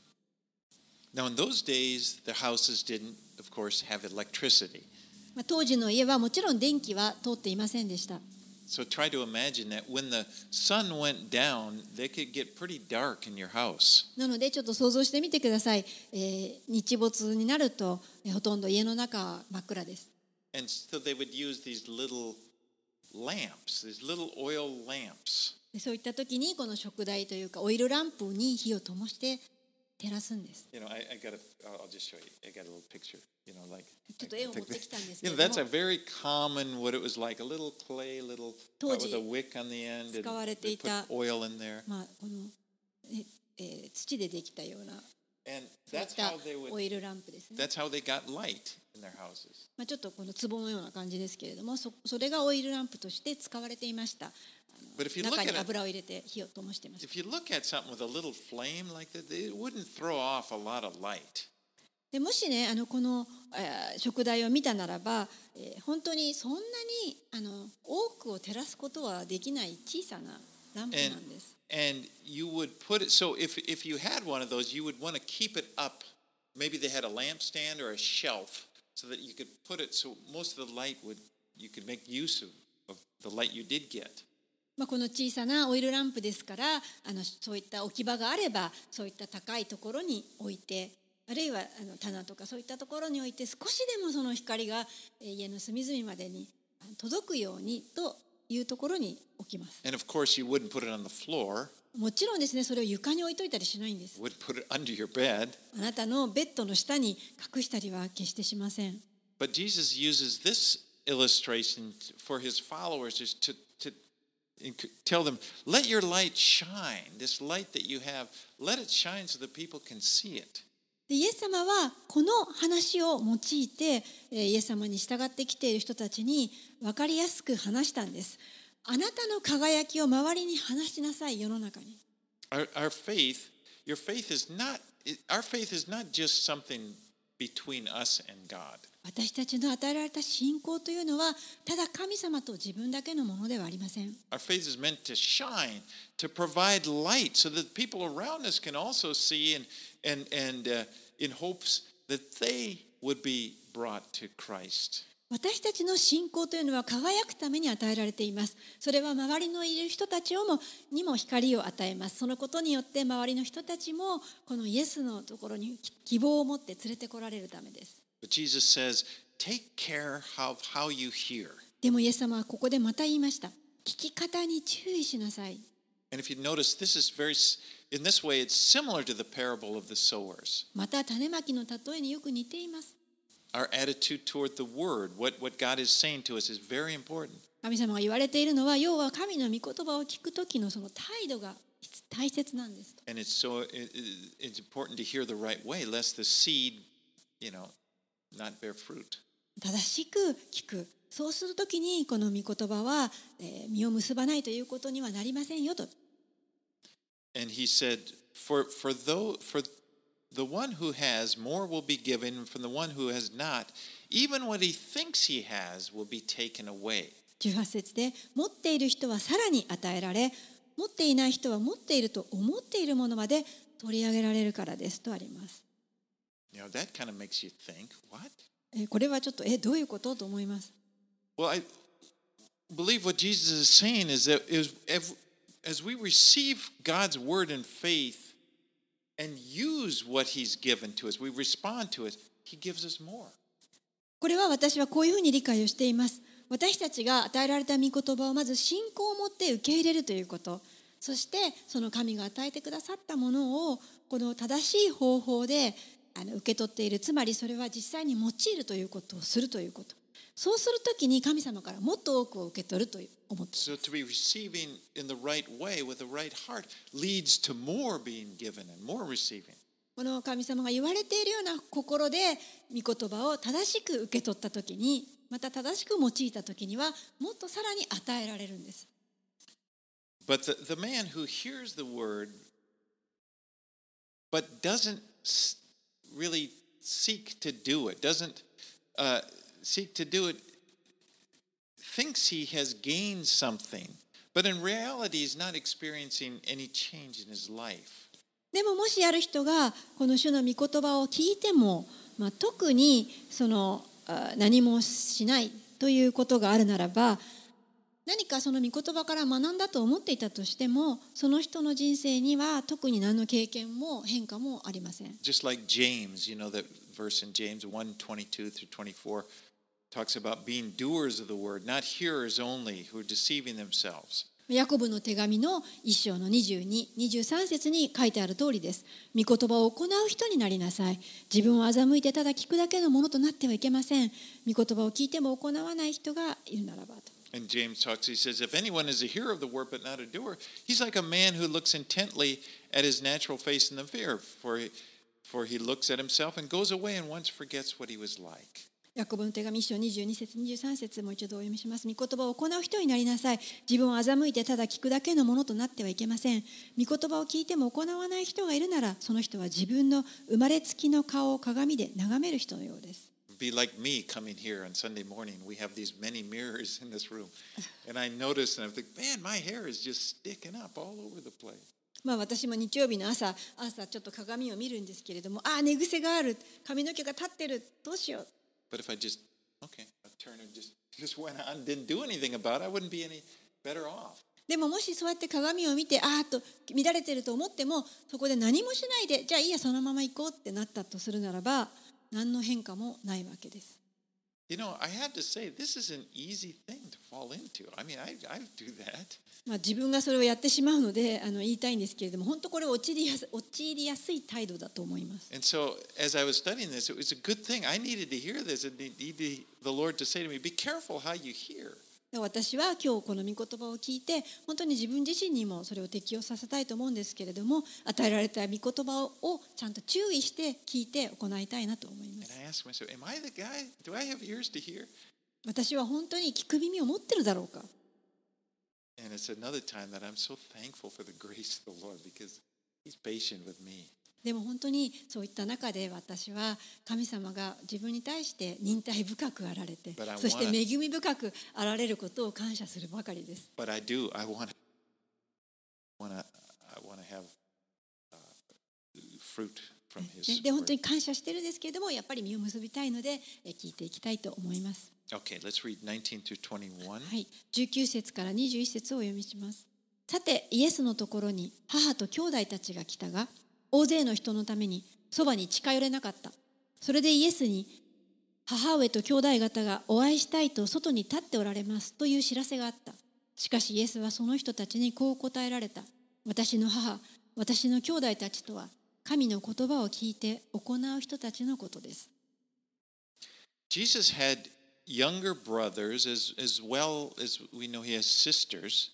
Now, in those days, the houses didn't, of course, have electricity. まあ当時の家はもちろん電気は通っていませんでした So try to imagine that when the sun went down, they could get pretty dark in your house. なのでちょっと想像してみてください、えー日没になると、えーほとんど家の中は真っ暗です And so they would use these little lamps, these little oil lamps. でそういった時にこの食台というかオイルランプに火を灯して照らすんです You know, I, I got a, I'll just show you. I got a little picture, you know, like. ちょっと絵を持ってきたんですけ You れ know, ど that's a も very common, what it was like, a little clay, little, with a wick on the end, and 使われて they いた put oil in there. まあこの、ええー土でできたような And that's た how they オ would, イルランプですね that's how they got light. ちょっとこの壺のような感じですけれども、そ,それがオイルランプとして使われていました。中に油を入れて火を灯してます。でもしね、あのこの食材を見たならば、えー、本当にそんなにあの多くを照らすことはできない小さなランプなんです。And you would put it so if if you had one of those, you would want to keep it up. Maybe they had a lampstand or a shelf so that you could put it so most of the light would you could make use of, of the light you did get. まあ、この小さなオイルランプですからあのそういった置き場があればそういった高いところに置いてあるいはあの棚とかそういったところに置いて少しでもその光がえー家の隅々までに届くようにというところに置きます。And of course, you wouldn't put it on the floor. もちろんですね、それを床に置いといたりしないんです。あなたのベッドの下に隠したりは決してしません。でイエス様はこの話を用いて、イエス様に従ってきている人たちに分かりやすく話したんです。あなたの輝きを周りに話しなさい、世の中に。私たちの与えられた信仰というのは、ただ神様と自分だけのものではありません。私たちの信仰というのは、私たちの信仰というのは輝くために与えられています。それは周りのいる人たちをもにも光を与えます。そのことによって周りの人たちもこのイエスのところに希望を持って連れてこられるためです。Jesus says, take care of how you hear. でもイエス様はここでまた言いました。聞き方に注意しなさい。And if you notice, this is very, in this way, it's similar to the parable of the sowers. また種まきの例えによく似ています。Our attitude toward the word, what, what God is saying to us, is very important. 神様が言われているのは、要は神の御言葉を聞く時のその態度が大切なんです。And it's so it- it's important to hear the right way, lest the seed, you know, not bear fruit. 正しく聞くそうするときにこの御言葉は、えー実を結ばないということにはなりませんよと And he said, for, for, though, for the one who has, more will be given. From the one who has not, even what he thinks he has will be taken away. 18節で持っている人はさらに与えられ持っていない人は持っていると思っているものまで取り上げられるからですとあります You know, that kind of makes you think, what? えーこれはちょっとえどういうことと思います Well, I believe what Jesus is saying is that is, if, as we receive God's word in faith and use what he's given to us, we respond to it, he gives us more. これは私はこういうふうに理解をしています。私たちが与えられた御言葉をまず信仰を持って受け入れるということ。そしてその神が与えてくださったものをこの正しい方法であの受け取っている。つまりそれは実際に用いるということをするということ。そうするときに神様からもっと多くを受け取ると思っていま。この神様が言われているような心で御言葉を正しく受け取ったときに、また正しく用いたときには、もっとさらに与えられるんです。But the, the man who hears the word but doesn't really seek to do it, doesn't seek to do it, thinks he has gained something, but in reality is not experiencing any change in his life. でももしある人がこの主の御言葉を聞いても、まあ、特にそのあ何もしないということがあるならば何かその御言葉から学んだと思っていたとしてもその人の人生には特に何の経験も変化もありません。Just like James, you know, that verse in James 1 22 through 24 talks about being doers of the word, not hearers only who are deceiving themselves. ヤコブの手紙の一章の22、23節に書いてある通りです。御言葉を行う人になりなさい。自分を欺いてただ聞くだけのものとなってはいけません。御言葉を聞いても行わない人がいるならばと。And James talks, he says, if anyone is a hearer of the word but not a doer, he's like a man who looks intently at his natural face in the mirror, for he, for he looks at himself and goes away and once forgets what he was like. ヤコブの手紙一章22節23節もう一度お読みします。御言葉を行う人になりなさい。自分を欺いてただ聞くだけのものとなってはいけません。御言葉を聞いても行わない人がいるなら、その人は自分の生まれつきの顔を鏡で眺める人のようです。Be like me coming here on Sunday morning. We have these many mirrors in this room. And I notice and I think, man, my hair is just sticking up all over the place. まあ私も日曜日の朝、朝ちょっと鏡を見るんですけれども、ああ、寝癖がある、髪の毛が立ってる、どうしよう。But if I just, okay, I turn and just, just went on, didn't do anything about it, I wouldn't be any better off. でももしそうやって鏡を見て、ああと乱れてると思っても、そこで何もしないで、じゃあいいや、そのまま行こうってなったとするならば、何の変化もないわけです。You know, I had to say, this is an easy thing to fall into. I mean, I, I do that. まあ、自分がそれをやってしまうのであの言いたいんですけれども、本当これ陥りやす、陥りやすい態度だと思います。私は今日この御言葉を聞いて、本当に自分自身にもそれを適用させたいと思うんですけれども、与えられた御言葉をちゃんと注意して聞いて行いたいなと思います。私は本当に聞く耳を持ってるだろうか？And it's another time that I'm so thankful for the grace of the Lord because He's patient with me. でも本当にそういった中で私は神様が自分に対して忍耐深くあられてそして恵み深くあられることを感謝するばかりです。で本当に感謝してるんですけれどもやっぱり身を結びたいので聞いていきたいと思います。Okay, let's read 19 through 21. はい、19節から21節をお読みします。さてイエスのところに母と兄弟たちが来たが大勢の人のためにそばに近寄れなかった。それでイエスに母上と兄弟方がお会いしたいと外に立っておられますという知らせがあった。しかしイエスはその人たちにこう答えられた。私の母、私の兄弟たちとは神の言葉を聞いて行う人たちのことです。Jesus had younger brothers as, as well as we know he has sisters.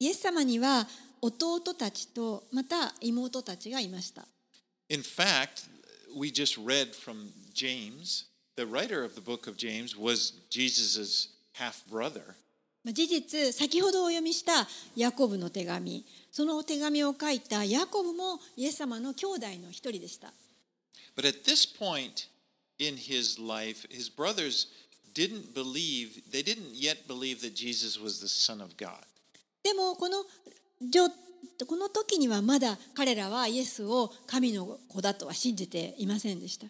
イエス様には弟たちとまた妹たちがいました。 In fact, we just read from James the writer of the book of James was Jesus' half brother. まあ事実先ほどお読みしたヤコブの手紙その手紙を書いたヤコブもイエス様の兄弟の一人でした But at this point in his life, his brothers didn't believe, they didn't yet believe that Jesus was the Son of God. この時にはまだ彼らはイエスを神の子だとは信じていませんでした。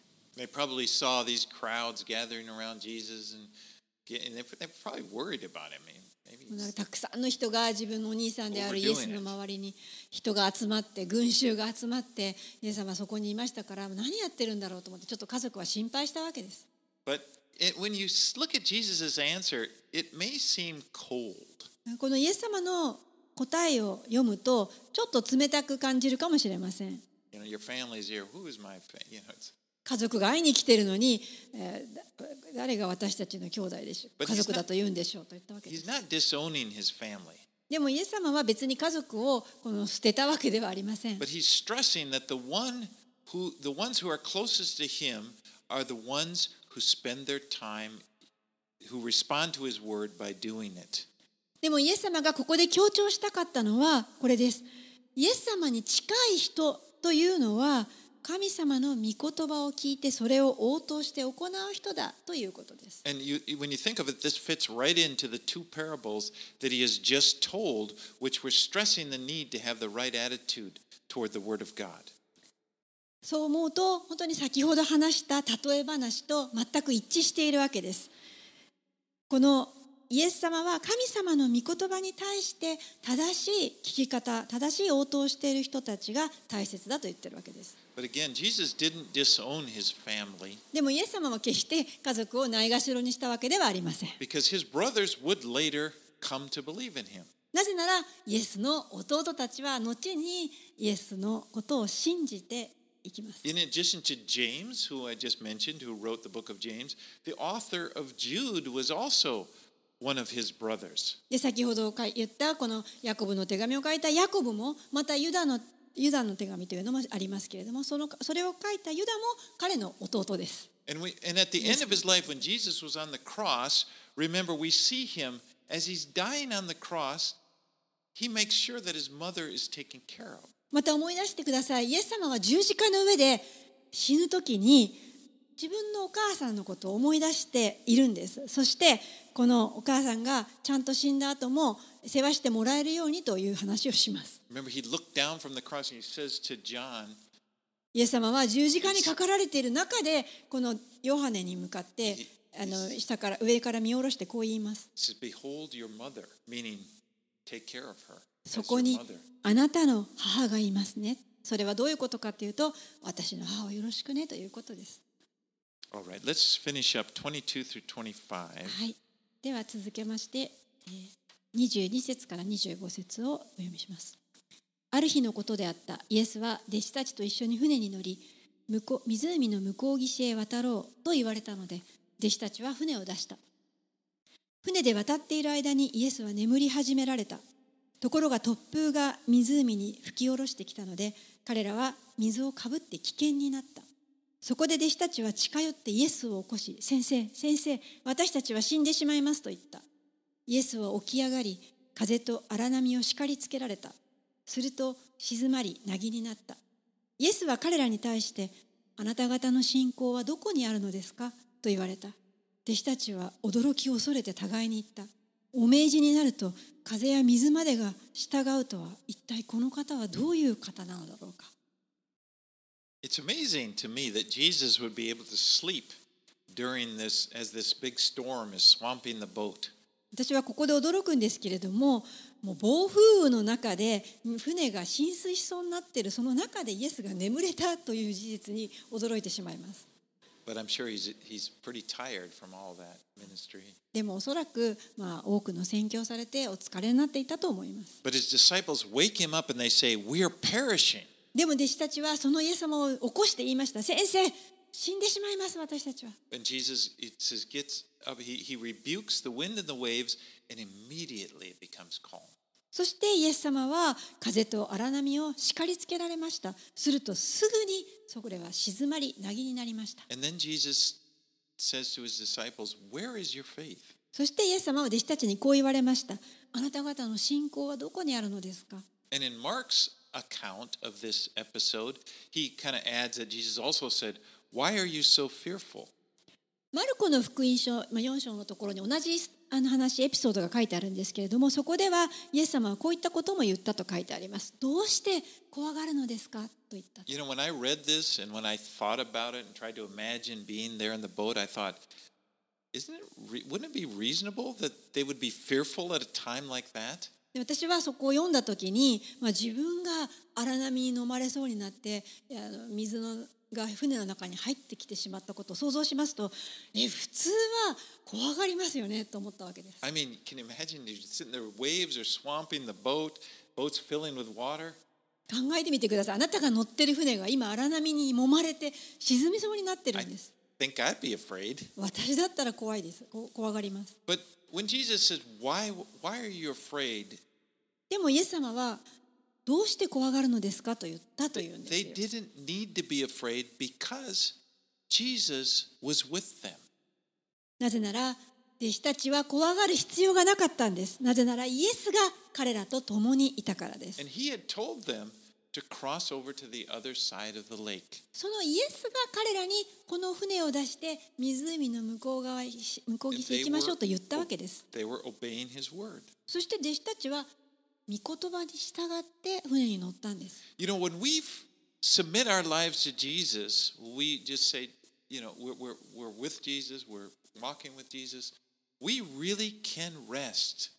たくさんの人が自分のお兄さんであるイエスの周りに人が集まって群衆が集まって、皆様そこにいましたから何やってるんだろうと思ってちょっと家族は心配したわけです。It, when you look at Jesus' answer, it may seem cold. このイエス様の答えを読むとちょっと冷たく感じるかもしれません。You know, your family's here. Who is my family? You know, it's, 家族が会いに来てるのに、えーだ誰が私たちの兄弟でしょう家族だと言うんでしょうと言ったわけです。でもイエス様は別に家族をこの捨てたわけではありません but。he's stressing that the one who, the ones who are closest to him, are the ones who spend their time, who respond to his word by doing it. でもイエス様がここで強調したかったのはこれです。イエス様に近い人というのは神様の御言葉を聞いてそれを応答して行う人だということです。And you, when you think of it, this fits right into the two parables that he has just told, which were stressing the need to have the right attitude toward the Word of God. そう思うと本当に先ほど話した例え話と全く一致しているわけです。このイエス様は神様の御言葉に対して正しい聞き方正しい応答をしている人たちが大切だと言ってるわけです。But again, Jesus didn't disown his family でもイエス様は決して家族をないがしろにしたわけではありません。because his brothers would later come to believe in him. なぜならイエスの弟たちは後にイエスのことを信じていきます。In addition to James, who I just mentioned, who wrote the book of James, the author of Jude was also one of his brothers. で先ほどか言ったこのヤコブの手紙を書いたヤコブもまたユダのユダの手紙というのもありますけれどもそのそれを書いたユダも彼の弟です。And, we, and at the end of his life, when Jesus was on the cross, remember, we see him as he's dying on the cross, he makes sure that his mother is taken care of. また思い出してください。イエス様は十字架の上で死ぬ時に自分のお母さんのことを思い出しているんです。そしてこのお母さんがちゃんと死んだ後も世話してもらえるようにという話をします。Remember, he looked down from the cross and he says to John, イエス様は十字架にかかられている中でこのヨハネに向かってあの下から上から見下ろしてこう言います。Says, Behold your mother, meaning take care of her. そこに.あなたの母がいますねそれはどういうことかというと私の母をよろしくねということです right, let's finish up 22 through 25. はい、では続けまして、えー22節から25節をお読みします。ある日のことであったイエスは弟子たちと一緒に船に乗り向こう湖の向こう岸へ渡ろうと言われたので弟子たちは船を出した船で渡っている間にイエスは眠り始められたところが突風が湖に吹き下ろしてきたので彼らは水をかぶって危険になったそこで弟子たちは近寄ってイエスを起こし、先生、先生、私たちは死んでしまいますと言った。イエスは起き上がり、風と荒波を叱りつけられた。すると静まり、凪になった。イエスは彼らに対して、あなた方の信仰はどこにあるのですか？と言われた。弟子たちは驚き恐れて互いに言った。お命じになると風や水までが従うとは一体この方はどういう方なのだろうか。It's amazing to me that Jesus would be able to sleep during this as this big storm is swamping the boat. 私はここで驚くんですけれどももう暴風雨の中で船が浸水しそうになっているその中でイエスが眠れたという事実に驚いてしまいます But I'm sure he's, he's pretty tired from all that ministry. でもおそらく、まあ、多くの宣教されてお疲れになっていたと思います But his disciples wake him up and they say, We are perishing. でも弟子たちはそのイエス様を起こして言いました先生死んでしまいます私たちは And Jesus, it says, gets up, he, he rebukes the wind and the waves, and immediately it becomes calm. そしてイエス様は風と荒波を叱りつけられました。するとすぐにそこでは静まりなぎになりました。そしてイエス様は弟子たちにこう言われました。あなた方の信仰はどこにあるのですか？マルコの福音書、まあ、4章のところに同じあの話エピソードが書いてあるんですけれどもそこではイエス様はこういったことも言ったと書いてあります。どうして怖がるのですか？と言った私はそこを読んだときに、ま、自分が荒波に飲まれそうになって水のが船の中に入ってきてしまったことを想像しますとえ普通は怖がりますよねと思ったわけです。I mean, can you imagine you're sitting there, waves are swamping the boat, boat's filling with water. 考えてみてくださいあなたが乗ってる船が今荒波に揉まれて沈みそうになってる I んです。think I'd be afraid. 私だったら怖いですこ怖がります。But when Jesus says, why, why are you afraid? でもイエス様はどうして怖がるのですかと言ったというんです。They, they be Jesus was with them. なぜなら、弟子たちは怖がる必要がなかったんです。なぜなら、イエスが彼らと共にいたからです。そのイエスは彼らにこの船を出して湖の向こう側向こう岸へ行きましょうと言ったわけです。そして弟子たちは、御言葉に従って船に乗ったんです。You know, when we submit our lives to Jesus, we just say, you know, we're, we're, we're with Jesus, we're walking with Jesus. We really can rest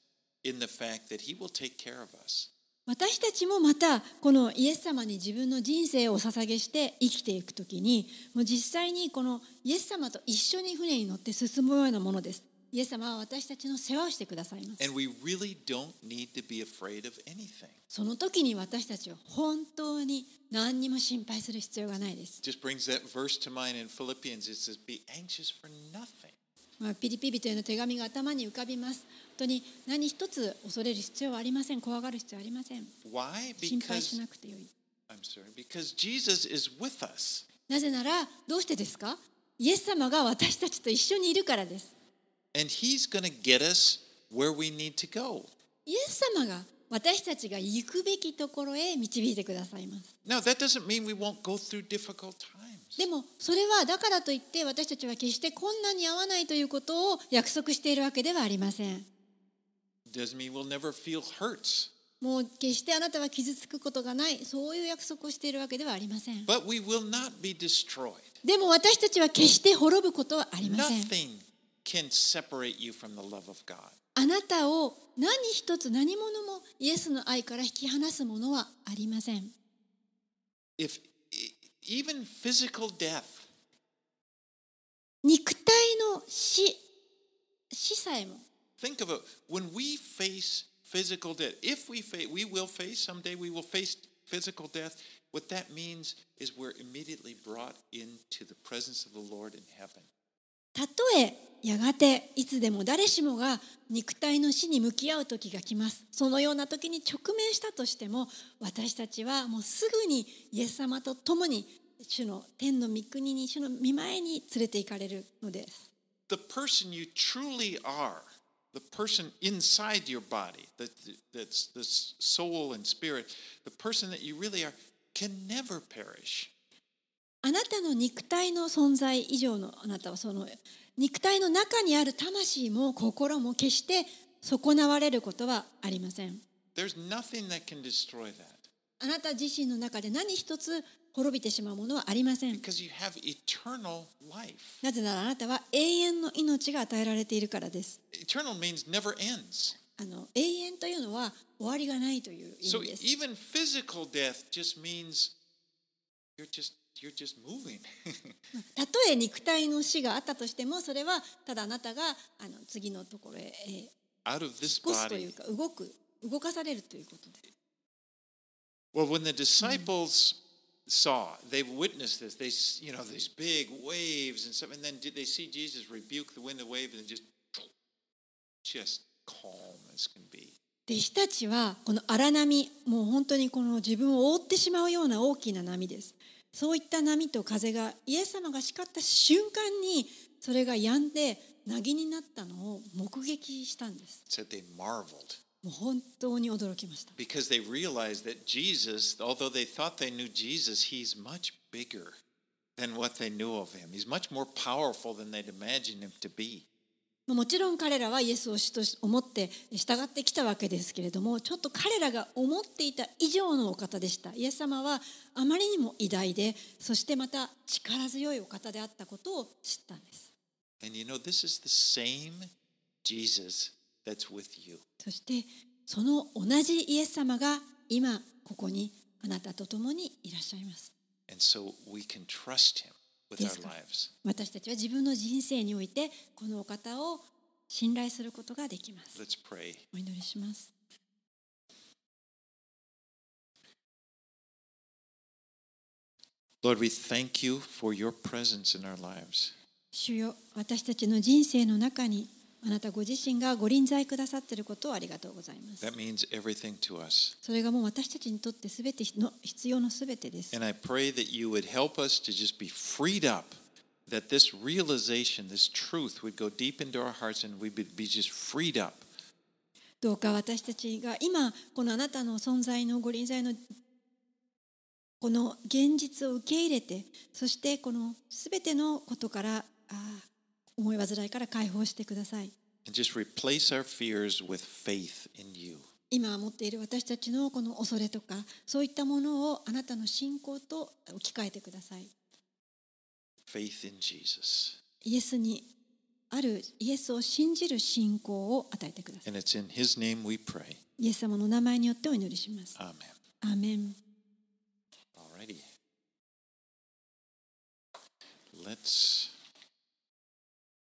in the fact that he will take care of us. 私たちもまたこのイエス様に自分の人生をお捧げして生きていくときにもう実際にこのイエス様と一緒に船に乗って進むようなものです。イエス様は私たちの世話をしてくださいます。その時に私たちは本当に何にも心配する必要がないです。ピリピリとの手紙が頭に浮かびます。本当に何一つ恐れる必要はありません。怖がる必要はありません。心配しなくてよい。なぜなら、どうしてですか？イエス様が私たちと一緒にいるからです。And he's going to get us where we need to go. イエス様が私たちが行くべきところへ導いてくださいます。Now, that doesn't mean we won't go through difficult times. でもそれはだからといって私たちは決して困難に合わないということを約束しているわけではありません。Doesn't mean we'll never feel hurts. もう決してあなたは傷つくことがないそういう約束をしているわけではありません。But we will not be destroyed. でも私たちは決して滅ぶことはありません。Nothing can separate you from the love of God. あなたを何一つ何者もイエスの愛から引き離すものはありません。 If e- even physical death, 肉体の死死さえも think of it when we face physical death, if we face, we will face someday, we will face physical death. What that means is we're immediately brought into the presence of the Lord in heaven. たとえやがていつでも誰しもが肉体の死に向き合う時が来ますそのような時に直面したとしても私たちはもうすぐにイエス様と共に主の天の御国に主の御前に連れて行かれるのです The person you truly are, the person inside your body, that, that's the soul and spirit, the person that you really are, can never perish. あなたの肉体の存在以上のあなたはその肉体の中にある魂も心も決して損なわれることはありません。あなた自身の中で何一つ滅びてしまうものはありません。なぜならあなたは永遠の命が与えられているからです。永遠というのは終わりがないという意味です。たとえ肉体の死があったとしてもそれはただあなたがあの次のところへ、引っ越すとい.うか動く動かされるということです。Well, when the disciples saw, they witnessed this. They, you know, these big waves and stuff, and then did they see Jesus rebuke the wind and wave and just, just calm as can be. 弟子たちはこの荒波もう本当にこの自分を覆ってしまうような大きな波です。そういった波と風がイエス様が叱った瞬間にそれが止んで凪になったのを目撃したんですもう本当に驚きました because they realized that Jesus, although they thought they knew Jesus, he's much bigger than what they knew of him. He's much more powerful than they'd imagined him to be. もちろん彼らはイエスを主と思って従ってきたわけですけれどもちょっと彼らが思っていた以上のお方でした。イエス様はあまりにも偉大でそしてまた力強いお方であったことを知ったんです。And you know, this is the same Jesus that's with you. そしてその同じイエス様が今ここにあなたと共にいらっしゃいます。And so we can trust him 私たちは自分の人生においてこのお方を信頼することができます.お祈りします Lord, we thank you for your presence in our lives. 主よ私たちの人生の中にあなたご自身がご臨在くださっていることをありがとうございます That means everything to us. それがもう私たちにとって全ての必要の全てです And I pray that you would help us to just be freed up, that this realization, this truth would go deep into our hearts and we would be just freed up どうか私たちが今このあなたの存在のご臨在のこの現実を受け入れてそしてこの全てのことからあー思い煩いから解放してください。Just 今持っている私たちのこの恐れとかそういったものをあなたの信仰と置き換えてください。Faith in Jesus. イエスにあるイエスを信じる信仰を与えてください。And it's in his name we pray. イエス様の名前によってお祈りします。アーメン。アーメン。Alrighty. Let's